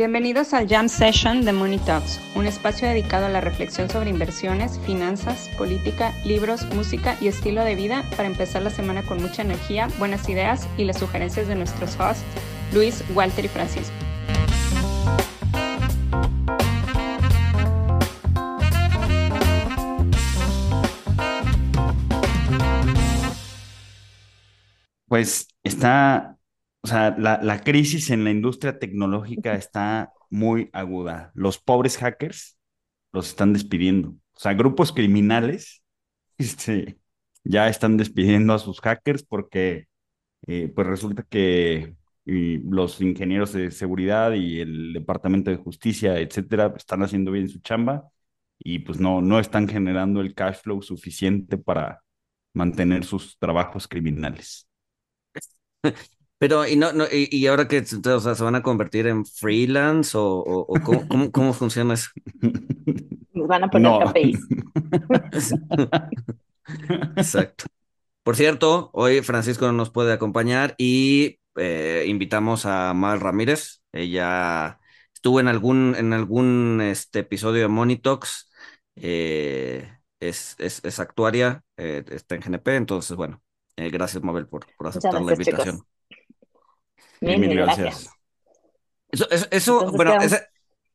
Bienvenidos al Jam Session de Money Talks, un espacio dedicado a la reflexión sobre inversiones, finanzas, política, libros, música y estilo de vida para empezar la semana con mucha energía, buenas ideas y las sugerencias de nuestros hosts, Luis, Walter y Francisco. Pues está o sea, la, crisis en la industria tecnológica está muy aguda. Los pobres hackers los están despidiendo. O sea, grupos criminales este, ya están despidiendo a sus hackers porque eh, pues resulta que los ingenieros de seguridad y el departamento de justicia, etcétera, están haciendo bien su chamba y pues no, no están generando el cash flow suficiente para mantener sus trabajos criminales. Pero, y no, no, y, ahora que o sea, se van a convertir en freelance o, o, cómo, cómo, funciona eso? Nos van a poner KPIs. Exacto. Por cierto, hoy Francisco no nos puede acompañar y eh, invitamos a Mal Ramírez. Ella estuvo en algún, en algún este, episodio de Monitox. Eh, es, es, es, actuaria, eh, está en GNP, entonces, bueno, gracias, Mabel, por, por aceptar la invitación. Mil, gracias. Eso, eso, bueno,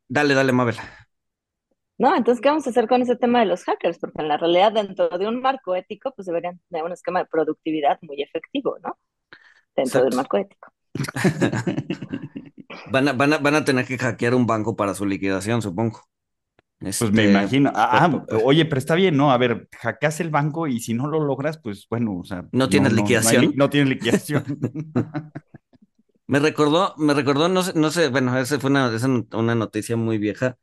dale, dale, Mabel. No, entonces, ¿qué vamos a hacer con ese tema de los hackers? Porque en la realidad, dentro de un marco ético, pues deberían tener un esquema de productividad muy efectivo, ¿no? Dentro del marco ético. van, a, van, a, van a tener que hackear un banco para su liquidación, supongo. pues me este, imagino. Ah, ah oye, pero está bien, ¿no? A ver, hackeas el banco y si no lo logras, pues bueno, o sea. No tienes liquidación. No, tienes liquidación. Me recordó, me recordó, no sé, no sé, bueno, esa fue una, una noticia muy vieja,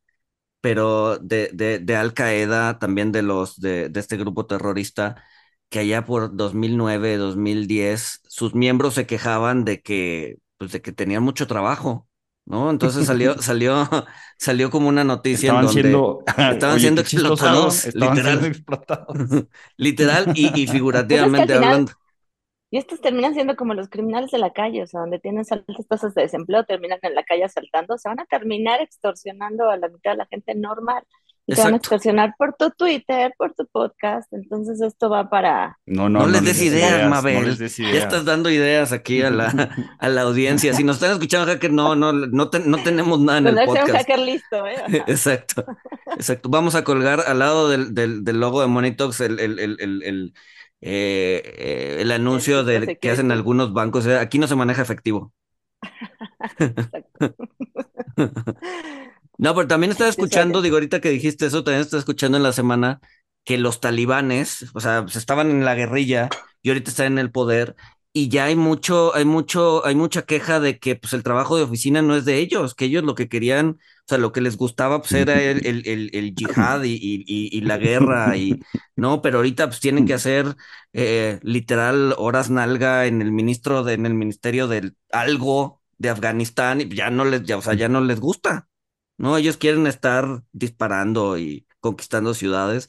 pero de, de, de Al Qaeda, también de los, de, de este grupo terrorista, que allá por 2009, 2010, sus miembros se quejaban de que, pues de que tenían mucho trabajo, ¿no? Entonces salió, salió, salió como una noticia estaban donde siendo, estaban siendo explotados, literal, literal y, y figurativamente hablando. Y estos terminan siendo como los criminales de la calle, o sea, donde tienen altas tasas de desempleo, terminan en la calle asaltando, se van a terminar extorsionando a la mitad de la gente normal. Y te van a extorsionar por tu Twitter, por tu podcast. Entonces esto va para... No, no, no, les des ideas, Mabel. Ya estás dando ideas aquí a la, a la audiencia. Si nos están escuchando, hacker, no, no, no, no tenemos nada en el podcast. un hacker listo, ¿eh? Exacto, exacto. Vamos a colgar al lado del, del, del logo de Monitox el, el, el, el eh, eh, el anuncio de, que hacen algunos bancos. Aquí no se maneja efectivo. no, pero también estaba escuchando, digo, ahorita que dijiste eso, también estaba escuchando en la semana que los talibanes, o sea, pues estaban en la guerrilla y ahorita están en el poder y ya hay mucho, hay mucho, hay mucha queja de que pues el trabajo de oficina no es de ellos, que ellos lo que querían, o sea, lo que les gustaba pues era el, el, el, yihad y, y, la guerra, y no, pero ahorita pues tienen que hacer eh, literal horas nalga en el ministro de, en el ministerio de algo de Afganistán, y ya no les, ya, o sea, ya no les gusta, ¿no? Ellos quieren estar disparando y conquistando ciudades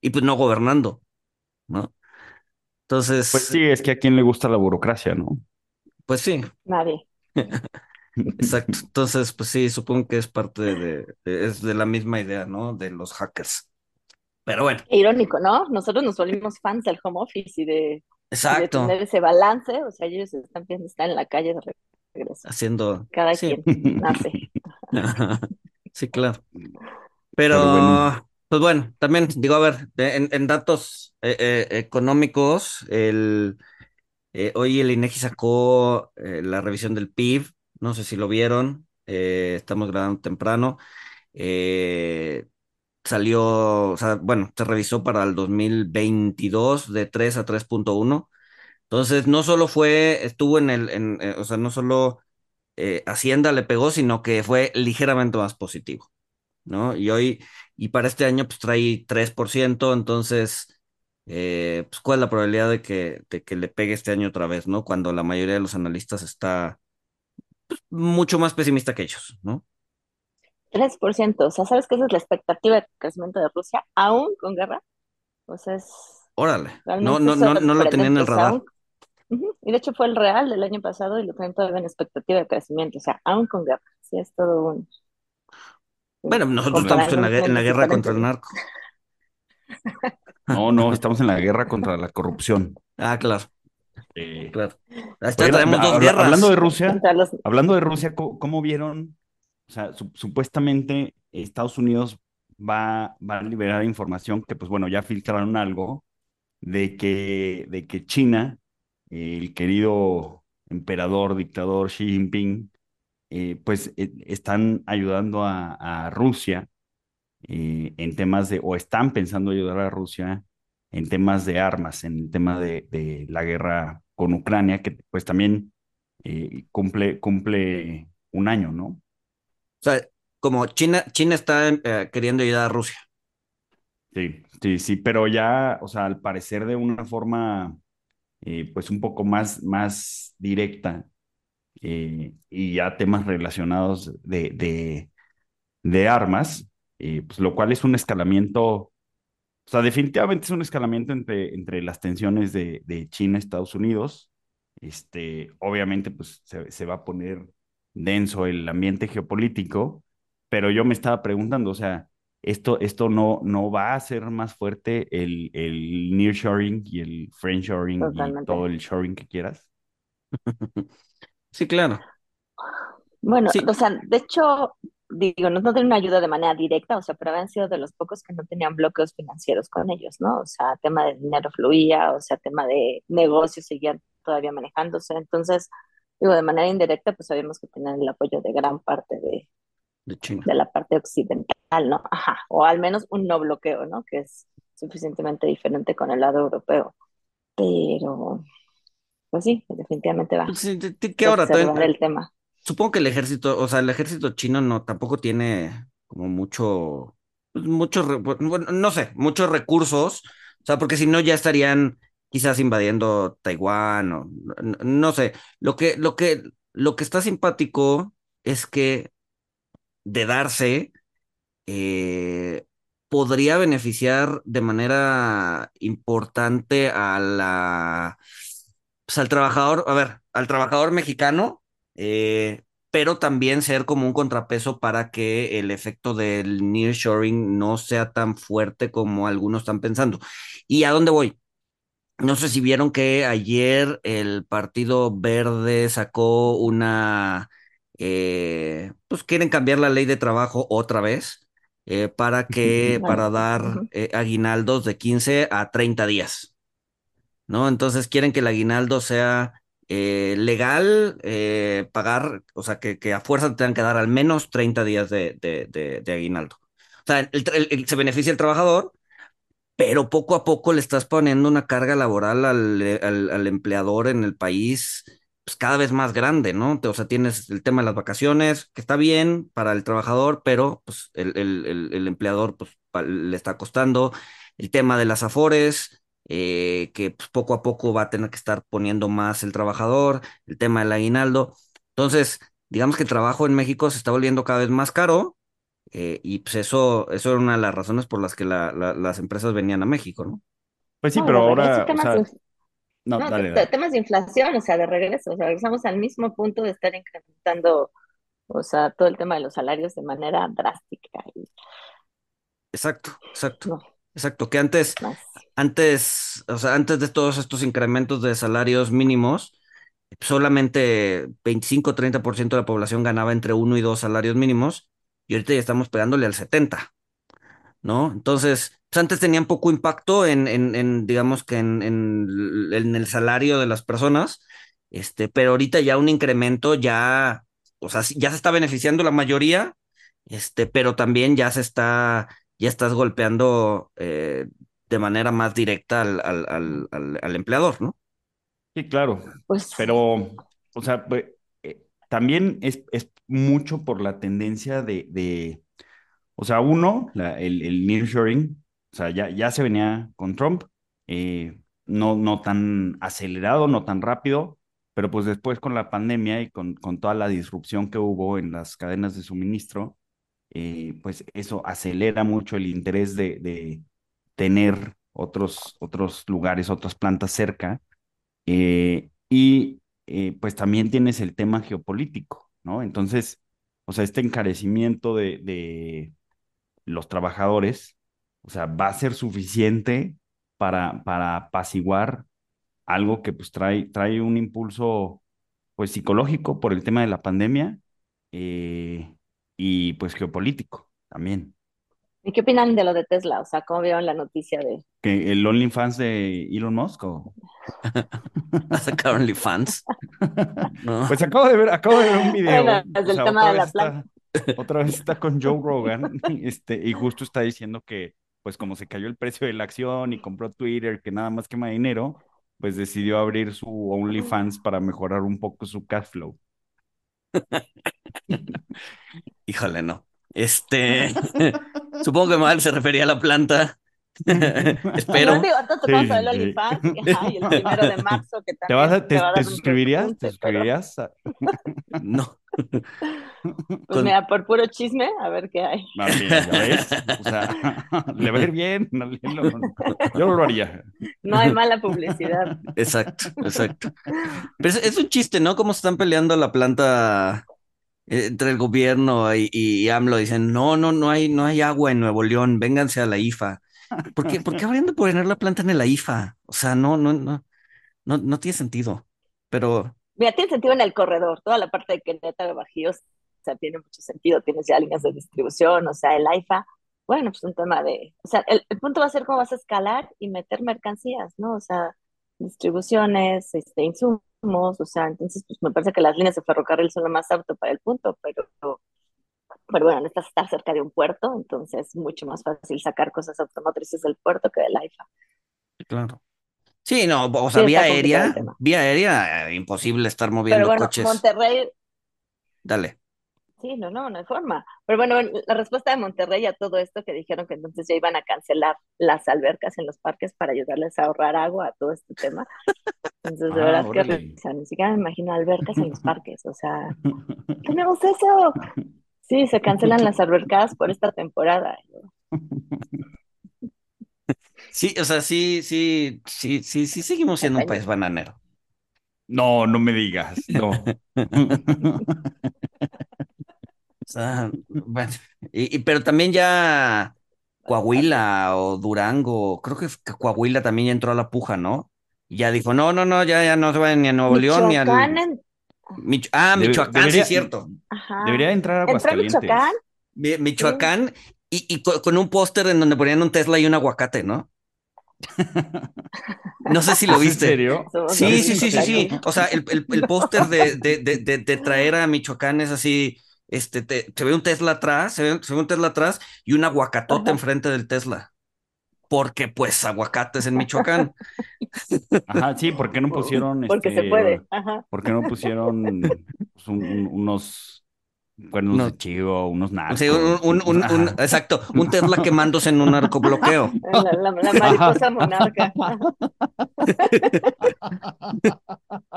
y pues no gobernando, ¿no? Entonces. Pues sí, es que a quién le gusta la burocracia, ¿no? Pues sí. Nadie. Exacto. Entonces, pues sí, supongo que es parte de, es de la misma idea, ¿no? De los hackers. Pero bueno. Irónico, ¿no? Nosotros nos volvimos fans del home office y de, Exacto. tener ese balance. O sea, ellos están, están en la calle de regreso. Haciendo. Cada quien nace. sí, claro. Pero pues bueno, también digo, a ver, en, datos eh, eh, económicos, el, eh, hoy el INEGI sacó la revisión del PIB, no sé si lo vieron, estamos grabando temprano, salió, o sea, bueno, se revisó para el 2022 de 3 a 3.1, entonces no solo fue, estuvo en el, en, o sea, no solo Hacienda le pegó, sino que fue ligeramente más positivo, ¿no? Y hoy y para este año pues trae 3%, entonces, eh, pues cuál es la probabilidad de que, de que le pegue este año otra vez, ¿no? Cuando la mayoría de los analistas está pues, mucho más pesimista que ellos, ¿no? 3%, o sea, ¿sabes qué es la expectativa de crecimiento de Rusia aún con guerra? Pues es... Órale, no, no, no, no lo tenía en el radar. Y de hecho fue el real del año pasado y lo tienen todavía en expectativa de crecimiento, o sea, aún con guerra. sí es todo un... Bueno, nosotros estamos en la, en la guerra contra el narco. No, no, estamos en la guerra contra la corrupción. Ah, claro. Eh, claro. Oigan, tenemos dos habla- guerras. Hablando de Rusia, los- hablando de Rusia, ¿cómo, cómo vieron? O sea, su- supuestamente Estados Unidos va, va a liberar información que, pues bueno, ya filtraron algo de que, de que China, el querido emperador, dictador Xi Jinping, eh, pues eh, están ayudando a, a Rusia eh, en temas de, o están pensando ayudar a Rusia en temas de armas, en el tema de, de la guerra con Ucrania, que pues también cumple, cumple un año, ¿no? O sea, como China, China está queriendo ayudar a Rusia. Sí, sí, sí, pero ya, o sea, al parecer de una forma, pues un poco más, más directa eh, y ya temas relacionados de, de, de armas, eh, pues lo cual es un escalamiento, o sea, definitivamente es un escalamiento entre, entre las tensiones de, de China y Estados Unidos. Este, obviamente, pues se, se va a poner denso el ambiente geopolítico, pero yo me estaba preguntando, o sea, esto, esto no, no va a hacer más fuerte el, el nearshoring y el friendshoring y Totalmente. todo el shoring que quieras. Sí, claro. Bueno, Sí. o sea, de hecho, digo, no, no tienen una ayuda de manera directa, o sea, pero habían sido de los pocos que no tenían bloqueos financieros con ellos, ¿no? O sea, tema de dinero fluía, o sea, tema de negocios seguían todavía manejándose. Entonces, digo, de manera indirecta, pues sabíamos que tenían el apoyo de gran parte de, De China. de la parte occidental, ¿no? Ajá, o al menos un no bloqueo, ¿no? Que es suficientemente diferente con el lado europeo. Pero, pues sí, definitivamente va Sí, ¿Qué Todavía- el tema. Supongo que el ejército, o sea, el ejército chino no tampoco tiene como mucho, pues, mucho, re- bueno, no sé, muchos recursos, o sea, porque si no ya estarían quizás invadiendo Taiwán o no, no sé. Lo que, lo que, lo que está simpático es que de darse eh, podría beneficiar de manera importante a la, pues, al trabajador, a ver, al trabajador mexicano, eh, pero también ser como un contrapeso para que el efecto del nearshoring no sea tan fuerte como algunos están pensando. ¿Y a dónde voy? No sé si vieron que ayer el Partido Verde sacó una, eh, pues quieren cambiar la ley de trabajo otra vez eh, para que, para dar aguinaldos de 15 a 30 días, ¿no? Entonces quieren que el aguinaldo sea eh, legal, eh, pagar, o sea, que, a fuerza te tengan que dar al menos 30 días de, de, aguinaldo. O sea, se beneficia el trabajador pero poco a poco le estás poniendo una carga laboral al, eh, al, empleador en el país pues, cada vez más grande, ¿no? O sea, tienes el tema de las vacaciones, que está bien para el trabajador, pero pues el, el, empleador pues, le está costando. El tema de las afores, eh, que pues, poco a poco va a tener que estar poniendo más el trabajador, el tema del aguinaldo. Entonces, digamos que el trabajo en México se está volviendo cada vez más caro. Eh, y pues eso, eso era una de las razones por las que la- la- las empresas venían a México, ¿no? Pues sí, No, pero ahora, o temas sea, de- no, No, dale, te- dale. temas de inflación, o sea, de regreso, o sea, regresamos al mismo punto de estar incrementando, o sea, todo el tema de los salarios de manera drástica y Exacto, exacto, no, exacto. Que antes, más. Antes, o sea, antes de todos estos incrementos de salarios mínimos, solamente 25-30% de la población ganaba entre uno y dos salarios mínimos, y ahorita ya estamos pegándole al 70, ¿no? Entonces, pues antes tenían poco impacto en, en, digamos que en, en, el- salario de las personas, este, pero ahorita ya un incremento ya, o sea, ya se está beneficiando la mayoría, este, pero también ya se está, ya estás golpeando eh, de manera más directa al, al, al, al, al empleador, ¿no? Sí, claro, Pues pero, o sea, pues, eh, también es, es mucho por la tendencia de, de o sea, uno, la- el, el nearshoring, o sea, ya, ya se venía con Trump, eh, no, no tan acelerado, no tan rápido, pero pues después con la pandemia y con, con toda la disrupción que hubo en las cadenas de suministro, eh, pues eso acelera mucho el interés de, de tener otros, otros lugares, otras plantas cerca. Eh, y eh, pues también tienes el tema geopolítico, ¿no? Entonces, o sea, este encarecimiento de, de los trabajadores, o sea, va a ser suficiente para, para apaciguar algo que pues trae, trae un impulso pues psicológico por el tema de la pandemia eh, y pues geopolítico también. ¿Y qué opinan de lo de Tesla? O sea, ¿cómo vieron la noticia de... ¿Que el OnlyFans de Elon Musk o...? ¿Ha sacado OnlyFans? No. Pues acabo de ver, acabo de ver un video. Bueno, desde o sea, el tema otra de la vez está- otra vez está con Joe Rogan, este, y justo está diciendo que, pues como se cayó el precio de la acción y compró Twitter, que nada más quema dinero, pues decidió abrir su OnlyFans para mejorar un poco su cash flow. Híjole, no. Este, supongo que mal se refería a la planta. Espero. No, digo, ahorita tocamos Sí, el sí. OnlyFans y, ajá, y el primero de marzo que también ¿Te, vas a- te, va a te suscribirías? ¿Te suscribirías? No. Pues Con- mira, por puro chisme, a ver qué hay. No, mira, ¿ya ves? O sea, le va a ir bien. no, no, yo no lo haría. No hay mala publicidad. Exacto, exacto. Pero es, es un chiste, ¿no? Cómo se están peleando la planta entre el gobierno y, y AMLO. Dicen, no, no, no hay, no hay agua en Nuevo León, vénganse a la IFA. ¿Por qué, por qué habrían de poner la planta en la IFA? O sea, no, no, no, no, no tiene sentido. Pero Mira, tiene sentido en el corredor, toda la parte de Querétaro Bajíos, o sea, tiene mucho sentido, tienes ya líneas de distribución, o sea, el AIFA, bueno, pues un tema de, o sea, el, el punto va a ser cómo vas a escalar y meter mercancías, ¿no? O sea, distribuciones, este, insumos, o sea, entonces, pues me parece que las líneas de ferrocarril son lo más apto para el punto, pero, pero bueno, necesitas estar cerca de un puerto, entonces es mucho más fácil sacar cosas automotrices del puerto que del AIFA. Claro. Sí, no, o sea, Sí, vía aérea, vía aérea, imposible estar Pero moviendo bueno, coches. Monterrey, Dale. Sí, no, no, no hay forma. Pero bueno, la respuesta de Monterrey a todo esto que dijeron que entonces ya iban a cancelar las albercas en los parques para ayudarles a ahorrar agua a todo este tema. Entonces, de Ah, verdad que órale. o sea, ni siquiera me imagino albercas en los parques. O sea, tenemos eso. Sí, se cancelan las albercadas por esta temporada. Sí, o sea, sí, sí, sí, sí, sí, seguimos siendo un país bananero. No, no me digas. No. Sea, bueno, y, y- pero también ya Coahuila o Durango, creo que Coahuila también ya entró a la puja, ¿no? Y ya dijo, no, no, no, ya, ya no se vayan ni a Nuevo León ni al... Michoacán, en- Mich- ah, Debe- Michoacán, debería- sí, cierto. ajá. Debería entrar a Entró Aguascalientes. Michoacán. Mi- Michoacán y, y co- con un póster en donde ponían un Tesla y un aguacate, ¿no? No sé si lo ¿En viste. serio? Somos Sí, sí, sí, sí, sí. O sea, el, el, el póster de, de, de, de, de traer a Michoacán es así, este, te- se ve un Tesla atrás, se ve, se ve un Tesla atrás y un aguacatote Ajá. enfrente del Tesla. Porque pues aguacates en Michoacán. Ajá, sí, ¿por qué no pusieron Porque este, se puede. Ajá. ¿Por qué no pusieron pues, un- un- unos cuernos No. de chivo, unos narcos? Sí, un, un, un, un- Ajá. exacto, un Tesla quemándose en un arcobloqueo. La, la- la mariposa monarca.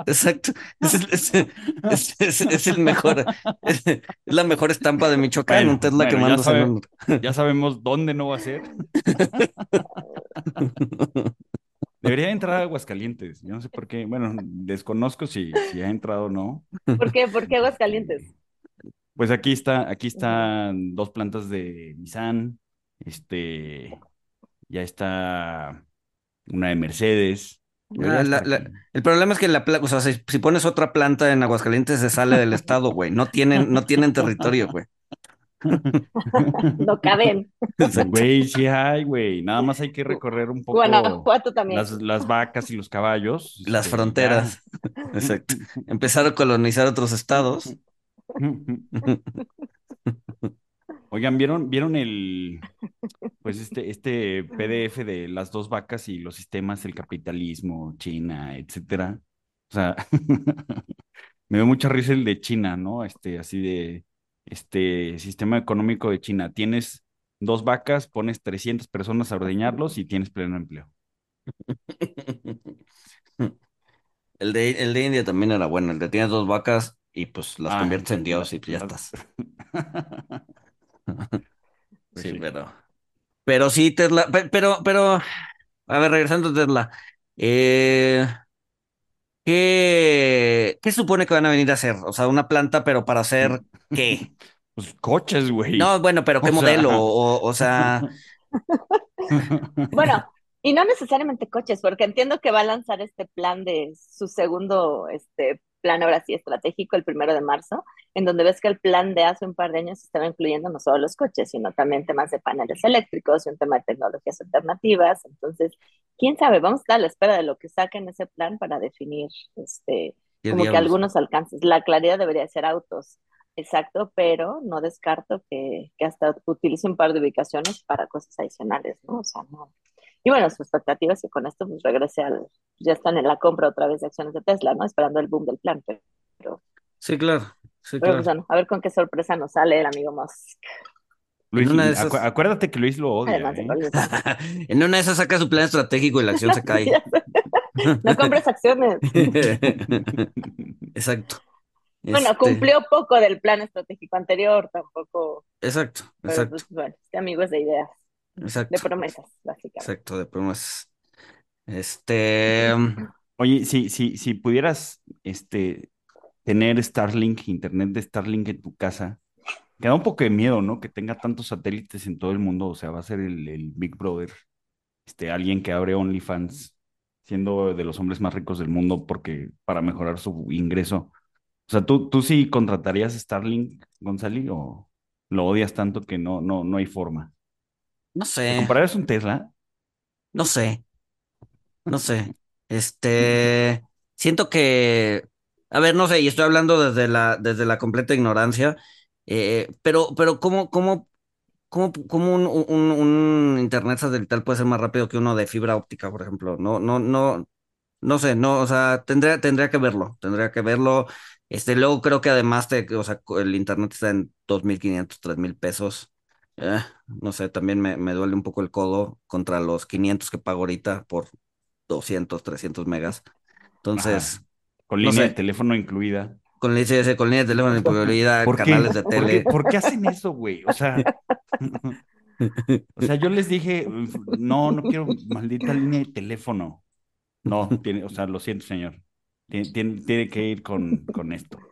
Exacto. Es, el- es, es- es- es el mejor, es, la mejor estampa de Michoacán, Bueno, un Tesla bueno, ya quemándose en un... Ya sabemos dónde no va a ser. Debería entrar a Aguascalientes. Yo no sé por qué. Bueno, desconozco si, si ha entrado o no. ¿Por qué? ¿Por qué Aguascalientes? Pues aquí está, aquí están dos plantas de Nissan. Este, ya está una de Mercedes. Ah, la- la- el problema es que la o sea, si, si pones otra planta en Aguascalientes se sale del estado, güey. No tienen, no tienen territorio, güey. No caben. Güey, sí hay, güey. Nada más hay que recorrer un poco Guanajuato también. las, las vacas y los caballos. Las este, fronteras. Exacto. Empezar a colonizar otros estados. Oigan, ¿vieron, vieron el, pues este, este PDF de las dos vacas y los sistemas, el capitalismo, China, etcétera? O sea, me dio mucha risa el de China, ¿no? Este, así de, este sistema económico de China. Tienes dos vacas, pones 300 personas a ordeñarlos y tienes pleno empleo. El de, el de India también era bueno. El de tienes dos vacas y pues las Ah, conviertes en Dios y pues ya estás. Pues Sí, sí. pero. Pero sí, Tesla. pe- Pero, pero. A ver, regresando a Tesla. Eh, ¿qué, qué supone que van a venir a hacer? O sea, una planta, pero para hacer qué? Pues coches, güey. No, bueno, pero ¿qué O sea- modelo? O, o sea, Bueno, y no necesariamente coches, porque entiendo que va a lanzar este plan de su segundo este, plan ahora sí estratégico el primero de marzo, en donde ves que el plan de hace un par de años estaba incluyendo no solo los coches, sino también temas de paneles eléctricos y un tema de tecnologías alternativas. Entonces, quién sabe, vamos a estar a la espera de lo que saquen ese plan para definir este, ¿qué como que algunos alcances. La claridad debería ser autos, exacto, pero no descarto que, que hasta utilice un par de ubicaciones para cosas adicionales, ¿no? O sea, no. Y bueno, su expectativa es que con esto pues regrese al, ya están en la compra otra vez de acciones de Tesla, ¿no? Esperando el boom del plan, pero, pero, Sí, claro, sí, pero, claro. pues bueno, a ver con qué sorpresa nos sale el amigo Musk. Luis, En una de acu- esas- acuérdate que Luis lo odia. Además ¿eh? En una de esas saca su plan estratégico y la acción se cae. No compres acciones. Exacto. Bueno, Este, cumplió poco del plan estratégico anterior, tampoco, Exacto, pero exacto, pues bueno, este amigo es de ideas, de exacto, promesas, básicamente. exacto, de promesas. Este, Oye, si, si, si pudieras este, tener Starlink, internet de Starlink en tu casa, te da un poco de miedo, ¿no? Que tenga tantos satélites en todo el mundo, o sea, va a ser el, el Big Brother, este, alguien que abre OnlyFans, siendo de los hombres más ricos del mundo, porque para mejorar su ingreso. O sea, ¿tú, tú sí contratarías Starlink, Gonzalo, o lo odias tanto que no, no, no hay forma? No ¿Te sé, comprarías un Tesla? no sé, no sé. Este, siento que, a ver, no sé, y estoy hablando desde la, desde la completa ignorancia, eh, pero, pero ¿cómo, cómo, cómo, cómo un, un, un internet satelital puede ser más rápido que uno de fibra óptica, por ejemplo? No, no, no, no sé, no, o sea, tendría, tendría que verlo, tendría que verlo. Este, luego creo que además te, o sea, el internet está en 2.500, 3.000 pesos. Eh, no sé, también me, me duele un poco el codo contra los 500 que pago ahorita por 200, 300 megas. Entonces, Ajá. Con no línea sé. de teléfono incluida. con línea, con línea de teléfono, disponibilidad, ¿Por qué? canales de ¿Por qué, tele. por qué hacen eso, güey? O sea, o sea, yo les dije, no, no quiero maldita línea de teléfono. No, tiene, o sea, lo siento, señor. Tiene, tiene, tiene que ir con, con esto.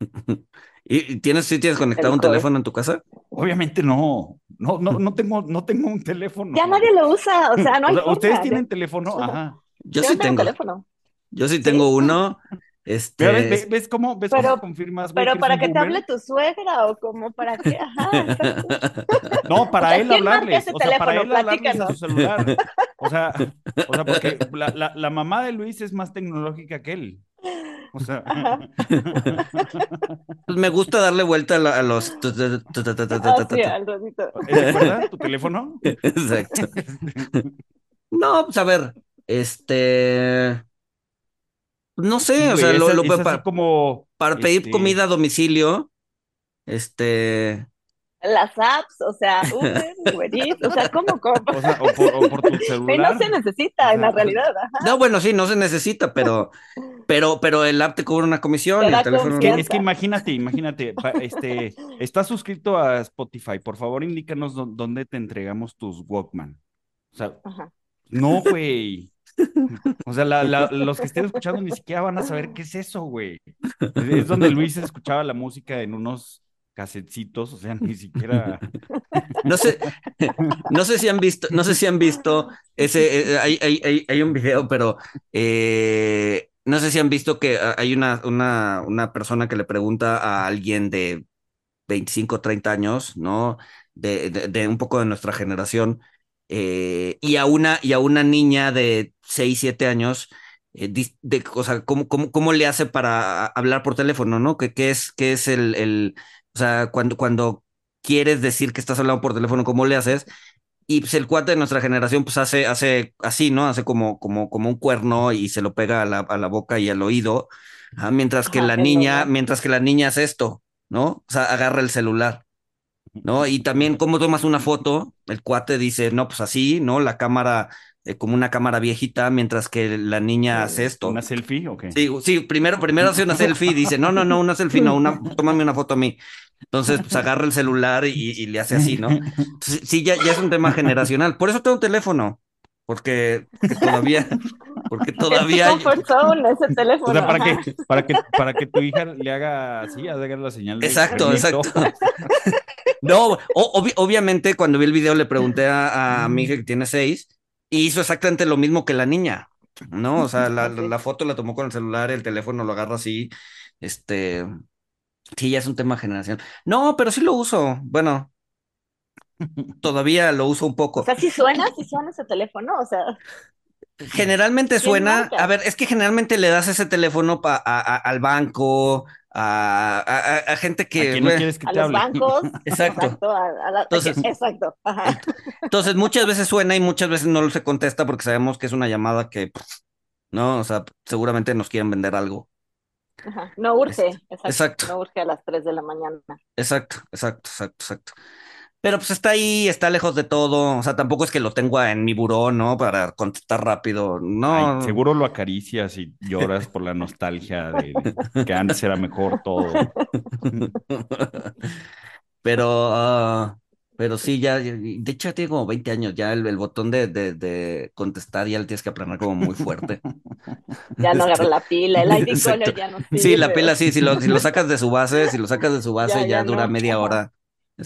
¿Y tienes, sí tienes conectado un teléfono en tu casa? Obviamente no. No, no, no tengo, no tengo un teléfono. Ya nadie lo usa, o sea, no O hay sea, ¿Ustedes tienen teléfono? Ajá. Yo yo sí tengo tengo, teléfono. yo sí tengo uno. Este, ¿ves, ves- ves cómo, ves Pero- cómo confirmas, güey, Pero que para que te hable tu suegra o como para que, ajá. No, para O sea, él ¿quién marca hablarles. O sea, para él teléfono? hablarles a su Platícanos. celular. O sea, o sea, porque la, la, la mamá de Luis es más tecnológica que él. O sea, Ajá. pues me gusta darle vuelta a, la- a los. tu- Ah, tu- sí, tu- al ratito. ¿te acuerdas tu teléfono? Exacto. No, pues a ver, este. No sé, Sí, o sea, lo, lo- para, como para pedir este, comida a domicilio, este. Las apps, o sea, Uber, Uber Eats, o sea, ¿cómo, cómo? O sea, o por, o por tu Y celular. no se necesita en la realidad, ajá. No, bueno, sí, no se necesita, pero, pero, pero el app te cobra una comisión el teléfono. Es que, confianza. es que imagínate, imagínate, este, estás suscrito a Spotify, por favor indícanos dó- dónde te entregamos tus Walkman. O sea, Ajá. no, güey. O sea, la- la- los que estén escuchando ni siquiera van a saber qué es eso, güey. Es, es donde Luis escuchaba la música en unos casetcitos, o sea, ni siquiera. No sé, no sé si han visto, no sé si han visto ese, eh, hay, hay, hay, hay un video, pero eh, no sé si han visto que ah, hay una, una, una persona que le pregunta a alguien de 25, 30 años, ¿no? De, de, de un poco de nuestra generación, eh, y a una, y a una niña de 6, 7 años, eh, de, o ¿cómo, cómo, cómo le hace para hablar por teléfono, ¿no? ¿Qué, qué es, qué es el, el, o sea, cuando, cuando quieres decir que estás hablando por teléfono, ¿cómo le haces? Y pues el cuate de nuestra generación pues hace, hace así, ¿no? Hace como, como, como un cuerno y se lo pega a la, a la boca y al oído, ah, mientras que Ajá, la niña, normal. mientras que la niña hace esto, ¿no? O sea, agarra el celular, ¿no? Y también cómo tomas una foto, el cuate dice, no, pues así, ¿no? La cámara, eh, como una cámara viejita, mientras que la niña hace esto. ¿Una selfie o qué? Sí, sí, primero, primero hace una selfie y dice, no, no, no, una selfie, no, una, tómame una foto a mí. Entonces, pues agarra el celular y, y le hace así, ¿no? Entonces, sí, ya, ya es un tema generacional. Por eso tengo un teléfono, porque, porque todavía, Porque todavía. Es comfort zone ese teléfono. O sea, para que, para que, para que tu hija le haga así, haga la señal de Exacto, permiso. exacto. No, o- obvi- obviamente cuando vi el video le pregunté a, a mi hija que tiene seis y hizo exactamente lo mismo que la niña, ¿no? O sea, la, foto la tomó con el celular, el teléfono lo agarra así, este, sí, ya es un tema de generación. No, pero sí lo uso, bueno, todavía lo uso un poco. O sea, si suena, si suena ese teléfono, o sea, Generalmente suena, a ver, es que generalmente le das ese teléfono pa- a- a- al banco, a, a- gente ¿A que... quién no bueno, quieres que a los bancos. Exacto. a, a la- Entonces- exacto. Ajá. Entonces, muchas veces suena y muchas veces no se contesta porque sabemos que es una llamada que, pff, no, o sea, seguramente nos quieren vender algo. Ajá. No urge, exacto. exacto. No urge a las 3 de la mañana. Exacto, exacto, exacto, exacto. Pero pues está ahí, está lejos de todo. O sea, tampoco es que lo tenga en mi buró, ¿no? Para contestar rápido. No. Ay, seguro lo acaricias y lloras por la nostalgia de, de que antes era mejor todo. Pero, ah, pero sí, ya, de hecho ya tiene como 20 años, ya el, el botón de, de, de contestar ya le tienes que aplanar como muy fuerte. Ya no agarra la pila, el ID exacto. color ya no sirve. Sí, la pila sí, si lo, si lo sacas de su base, si lo sacas de su base Ya, ya, ya dura no. media Ajá.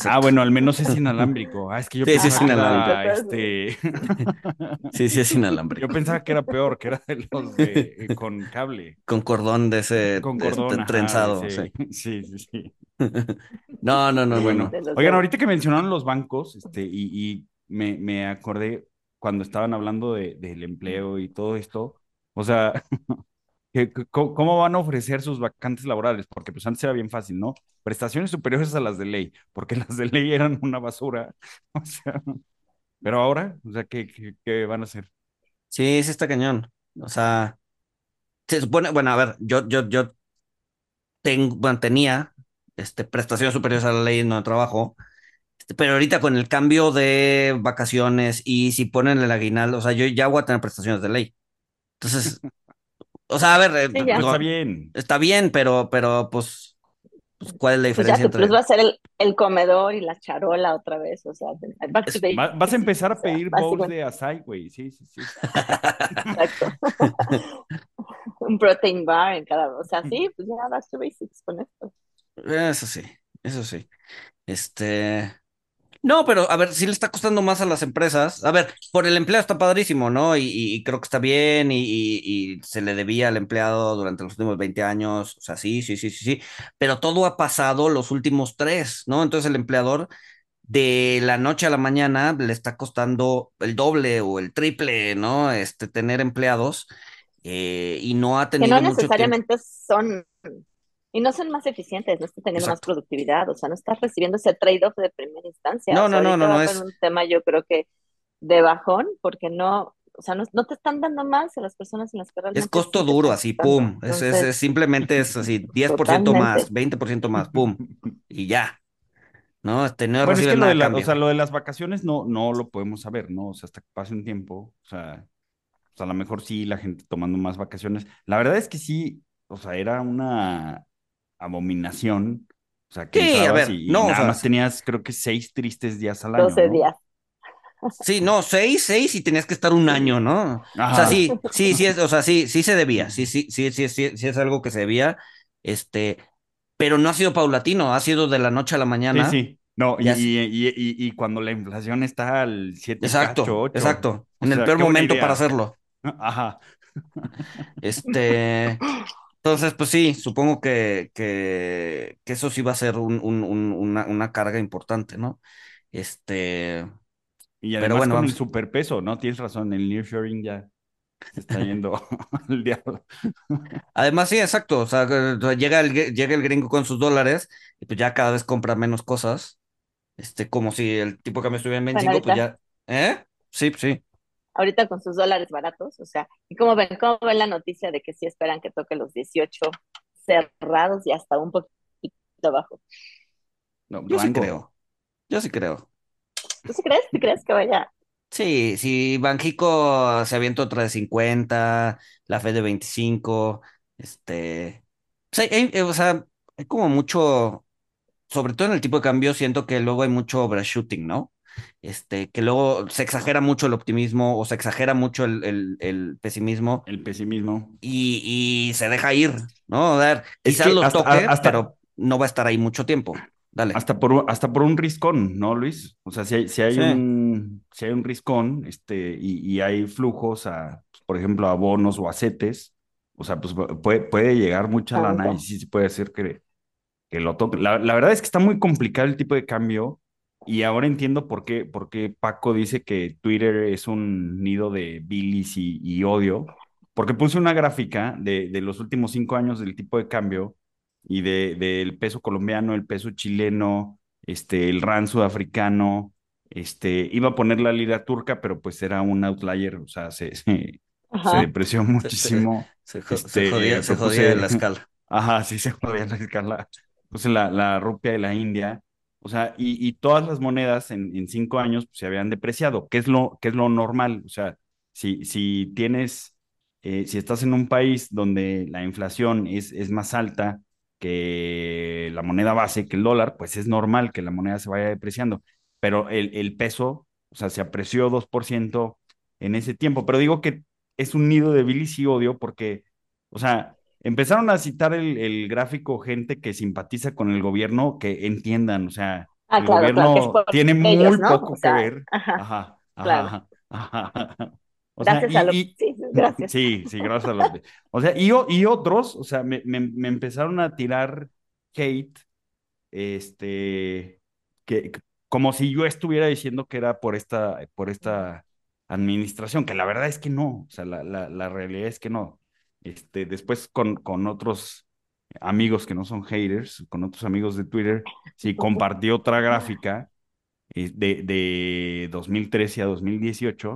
Ah, bueno, al menos es inalámbrico. Ah, es que yo Sí, sí, es pensaba que era, inalámbrico. este... Sí, sí es inalámbrico. Yo pensaba que era peor, que era de los de, eh, con cable. Con cordón de ese Con de cordón, ajá, trenzado. sí. sí, sí, sí. No, no, no, bueno. Oigan, ahorita que mencionaron los bancos, este, y, y me, me acordé cuando estaban hablando de, del empleo y todo esto, o sea, ¿cómo, van a ofrecer sus vacantes laborales? Porque pues antes era bien fácil, ¿no? Prestaciones superiores a las de ley, porque las de ley eran una basura, o sea, pero ahora, o sea, ¿qué, qué, qué van a hacer? Sí, sí está cañón. O sea, se supone, bueno, a ver, yo, yo, yo tengo, bueno, tenía este, prestaciones superiores a la ley en donde trabajo, este, pero ahorita con el cambio de vacaciones y si ponen el aguinaldo, o sea, yo ya voy a tener prestaciones de ley. Entonces, o sea, a ver, eh, Sí, está bien. está bien, pero, pero pues, pues, ¿cuál es la Pues ya diferencia que pues entre... va a ser el, el comedor y la charola otra vez, o sea, back to Es- basics, Va- vas a empezar a o sea, pedir bowls de açaí, güey, sí, sí, sí. Exacto. Un protein bar en cada, o sea, sí, pues ya back to basics con esto. Eso sí, eso sí. Este. No, pero a ver, sí le está costando más a las empresas. A ver, por el empleo está padrísimo, ¿no? Y, creo que está bien y, y- y se le debía al empleado durante los últimos 20 años. O sea, sí, sí, sí, sí, sí. Pero todo ha pasado los últimos tres, ¿no? Entonces el empleador de la noche a la mañana le está costando el doble o el triple, ¿no? Este, tener empleados eh, y no ha Que tenido no mucho tiempo. necesariamente son, y no son más eficientes, no está teniendo más productividad, o sea, no estás recibiendo ese trade-off de primera instancia. No, O sea, no, no, no, no es. un tema, yo creo que de bajón, porque no, o sea, no, no te están dando más a las personas en las que Es realmente costo sí te duro, están así, pum. Es, es- Entonces, es simplemente es así, 10% totalmente. más, 20% más, pum. Y ya. ¿No? Este, no Bueno, es que lo de la- o sea, lo de las vacaciones no, no lo podemos saber, ¿no? O sea, hasta que pase un tiempo, o sea, o sea, a lo mejor sí la gente tomando más vacaciones. La verdad es que sí, o sea, era una abominación. O sea, que Sí, a ver, y, y no, o nada sea, más tenías, creo que seis tristes días al año, 12 ¿no? días. Sí, no, seis, seis y tenías que estar un año, ¿no? O sea, Ajá. sí, sí, sí, es, o sea, sí, sí se debía, sí, sí, sí, sí, sí, sí es algo que se debía, este, pero no ha sido paulatino, ha sido de la noche a la Sí, mañana. sí. No, y, y, y, y- y cuando la inflación está al 7 Exacto, cacho, 8. exacto, O en el peor momento idea. para hacerlo. Ajá. Este, entonces, pues sí, supongo que, que, que eso sí va a ser un, un- un- una, una carga importante, ¿no? Este, Y Pero además bueno, con el superpeso, ¿no? Tienes razón, el nearshoring ya se está yendo al diablo. además, sí, exacto, o sea, que llega el, llega el gringo con sus dólares y pues ya cada vez compra menos cosas, este, como si el tipo de cambio estuviera en 25, pues ya, ¿eh? Sí, pues sí. Ahorita con sus dólares baratos, o sea, ¿y cómo ven, cómo ven la noticia de que sí esperan que toque los 18 cerrados y hasta un poquito abajo? No, yo sí creo, yo sí creo. ¿Tú sí crees? ¿Tú crees que vaya? Sí, si Banjico se avienta otra de 50, la Fed de 25, este, pues hay- hay- o sea, hay como mucho, sobre todo en el tipo de cambio, siento que luego hay mucho overshooting, ¿no? Este, que luego se exagera mucho el optimismo o se exagera mucho el, el, pesimismo. El pesimismo. Y, y, se deja ir, ¿no? A ver, quizás lo toque, pero no va a estar ahí mucho tiempo. Dale. Hasta por, hasta por un riscón, ¿no, Luis? O sea, si hay, si hay, Un, si hay un riscón este, y, y hay flujos a, pues, por ejemplo, a bonos o a CETES, o sea, pues puede, puede llegar mucha lana y sí se puede hacer que, que lo toque. La, la, verdad es que está muy complicado el tipo de cambio y ahora entiendo por qué, por qué Paco dice que Twitter es un nido de bilis y, y odio, porque puse una gráfica de, de los últimos cinco años del tipo de cambio y de, del peso colombiano, el peso chileno, este, el RAN sudafricano, este, iba a poner la lira turca, pero pues era un outlier, o sea, se, se, depreció muchísimo. Se, se, este, jodía, se jodía la escala. Ajá, sí, se jodía la escala. Puse la, la rupia de la India, o sea, y, y todas las monedas en, en cinco años pues, se habían depreciado, que es lo, que es lo normal, o sea, si, si tienes, eh, si estás en un país donde la inflación es, es más alta, que la moneda base, que el dólar, pues es normal que la moneda se vaya depreciando, pero el, el peso, o sea, se apreció 2% en ese tiempo, pero digo que es un nido de bilis y odio porque, o sea, empezaron a citar el, el gráfico gente que simpatiza con el gobierno, que entiendan, o sea, ah, el gobierno tiene muy poco que ver. Ajá, ajá, ajá, O gracias a los... sí, gracias. Sí, sí, gracias a los... O sea, y, y otros, o sea, me, me, me, empezaron a tirar hate, este, que como si yo estuviera diciendo que era por esta, por esta administración, que la verdad es que no, o sea, la, la, la realidad es que no. Este, después con, con otros amigos que no son haters, con otros amigos de Twitter, sí compartí otra gráfica eh, de, de 2013 a 2018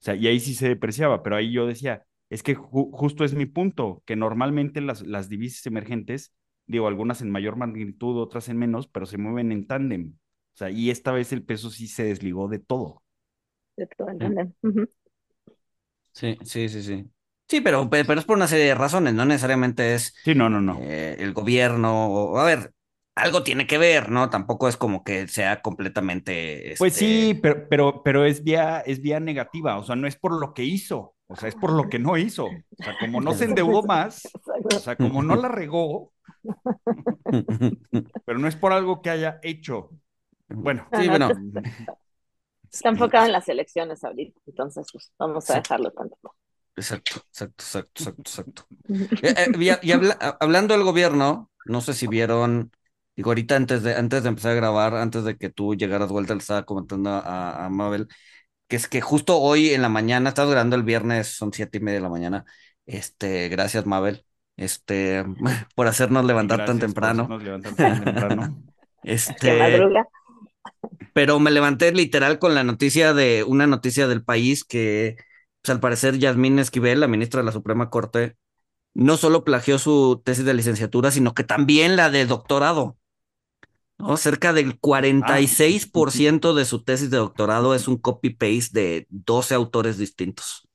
o sea, y ahí sí se depreciaba, pero ahí yo decía, es que justo es mi punto, que normalmente las, las divisas emergentes, digo, algunas en mayor magnitud, otras en menos, pero se mueven en tándem. O sea, y esta vez el peso sí se desligó de todo. De todo en tándem. Sí, sí, sí, sí. Sí, pero, pero es por una serie de razones, no necesariamente es sí, no, no, no. Eh, el gobierno, a ver, algo tiene que ver, ¿no? Tampoco es como que sea completamente. Pues sí, este pero, pero, pero es vía, es vía negativa, o sea, no es por lo que hizo, o sea, es por lo que no hizo. O sea, como no se endeudó más, o sea, como no la regó, pero no es por algo que haya hecho. Bueno, sí, bueno. Está enfocado en las elecciones ahorita, entonces pues, vamos a dejarlo tanto. Exacto, exacto, exacto, exacto, exacto. Eh, eh, y, hablando del gobierno, no sé si vieron Digo, ahorita antes de, antes de empezar a grabar, antes de que tú llegaras vuelta, le estaba comentando a, a Mabel, que es que justo hoy en la mañana, estás grabando el viernes, son siete y media de la mañana. Este, gracias, Mabel, este, por hacernos levantar tan temprano. levantar tan temprano. este, pero me levanté literal con la noticia de una noticia del país que, pues, al parecer, Yasmín Esquivel, la ministra de la Suprema Corte, no solo plagió su tesis de licenciatura, sino que también la de doctorado. ¿no? Cerca del 46% de su tesis de doctorado es un copy-paste de 12 autores distintos.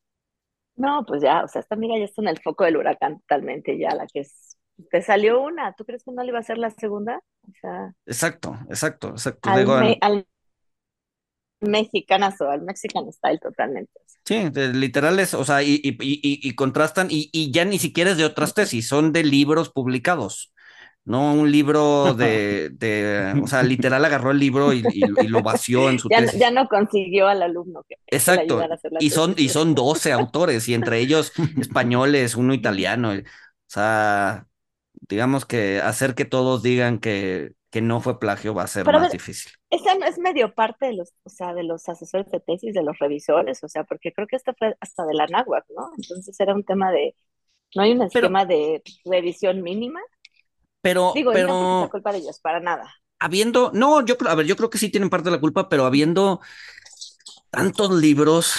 No, pues ya, o sea, esta amiga ya está en el foco del huracán totalmente, ya la que es, te salió una, ¿tú crees que no le iba a ser la segunda? O sea, exacto, exacto, exacto. Al, me, al mexicanazo, al mexican style totalmente. Sí, literal es, o sea, y, y, y, y contrastan, y, ya ni siquiera es de otras tesis, son de libros publicados no un libro de, de, o sea, literal agarró el libro y, lo vació en su ya, tesis. Ya no consiguió al alumno. Que, Exacto, y son, y son 12 autores, y entre ellos españoles, uno italiano, o sea, digamos que hacer que todos digan que, que no fue plagio va a ser más difícil. Esa es medio parte de los, o sea, de los asesores de tesis, de los revisores, o sea, porque creo que esto fue hasta de la náhuac, ¿no? Entonces era un tema de, no hay un esquema de revisión mínima. Pero, Digo, pero... no es culpa de ellos, para nada. Habiendo, no, yo creo, a ver, yo creo que sí tienen parte de la culpa, pero habiendo tantos libros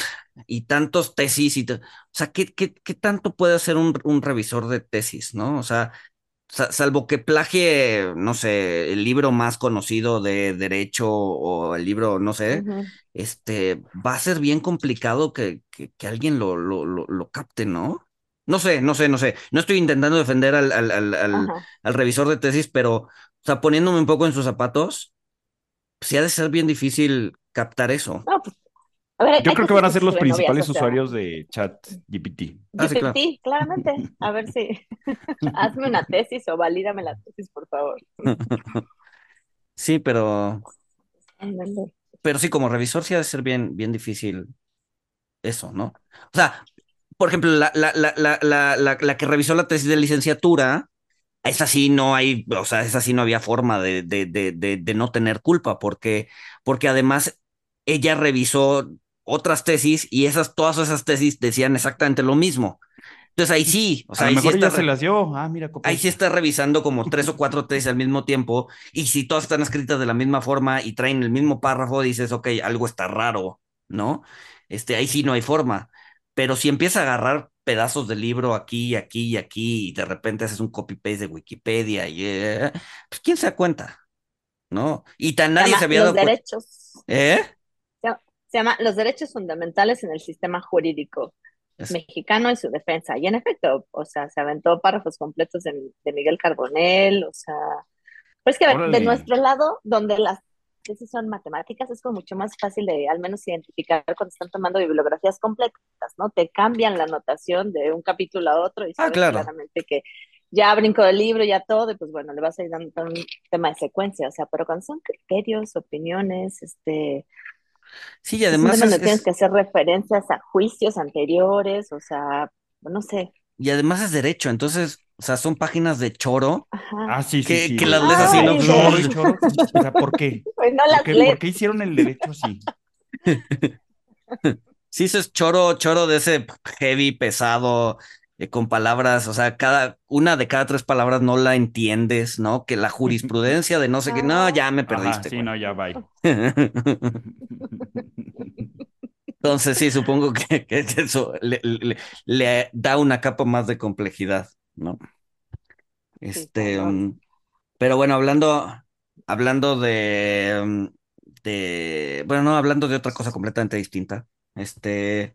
y tantos tesis, y o sea, ¿qué, qué, qué tanto puede hacer un, un, revisor de tesis, no? O sea, salvo que plagie, no sé, el libro más conocido de derecho o el libro, no sé, uh -huh. este, va a ser bien complicado que, que, que alguien lo, lo, lo, lo capte, ¿no? No sé, no sé, no sé. No estoy intentando defender al, al, al, al, al revisor de tesis, pero, o sea, poniéndome un poco en sus zapatos, sí ha de ser bien difícil captar eso. No, pues, a ver, Yo creo que van a ser los novias, principales o sea, usuarios de chat GPT. Ah, sí, claro. GPT, claramente. A ver si hazme una tesis o valídame la tesis, por favor. Sí, pero, pero sí, como revisor sí ha de ser bien, bien difícil eso, ¿no? O sea, por ejemplo, la, la, la, la, la, la, la que revisó la tesis de licenciatura, esa sí no hay, o sea, esa sí no había forma de, de, de, de, de no tener culpa, porque, porque además ella revisó otras tesis y esas, todas esas tesis decían exactamente lo mismo. Entonces ahí sí, o sea, a ahí lo sí mejor está ya se las dio. Ah, mira, ahí sí está revisando como tres o cuatro tesis al mismo tiempo, y si todas están escritas de la misma forma y traen el mismo párrafo, dices, ok, algo está raro, ¿no? Este, ahí sí no hay forma. Pero si empieza a agarrar pedazos del libro aquí, aquí y aquí, y de repente haces un copy-paste de Wikipedia, y, eh, pues quién se da cuenta, ¿no? Y tan Se nadie llama se había los dado derechos. ¿Eh? Se llama Los derechos fundamentales en el sistema jurídico Es- mexicano y su defensa. Y en efecto, o sea, se aventó párrafos completos de, de Miguel Carbonell, o sea, pero es que de nuestro lado, donde las tesis son matemáticas, es como mucho más fácil de al menos identificar cuando están tomando bibliografías completas, ¿no? Te cambian la notación de un capítulo a otro y Ah, sabes claro. claramente que ya brincó el libro, ya todo, y pues bueno, le vas a ir dando un tema de secuencia, o sea, pero cuando son criterios, opiniones, este, Sí, y además es, donde tienes es- que hacer referencias a juicios anteriores, o sea, no sé. y además es derecho, entonces, o sea, son páginas de choro Ajá. Ah, sí, sí, que, sí. que las lees así, ¿no? Ay, Choro sí. y choro. O sea, ¿por qué? Pues no ¿Por las qué, lees. por qué hicieron el derecho así? Sí, eso es choro, choro de ese heavy, pesado, eh, con palabras, o sea, cada, una de cada tres palabras no la entiendes, ¿no? Que la jurisprudencia de no sé qué, no, ya me Ajá, perdiste. sí, güey. no, ya bye. Entonces, sí, supongo que, que eso le, le- le da una capa más de complejidad, ¿no? Este, um, pero bueno, hablando, hablando de, um, de, bueno, no, hablando de otra cosa completamente distinta, este,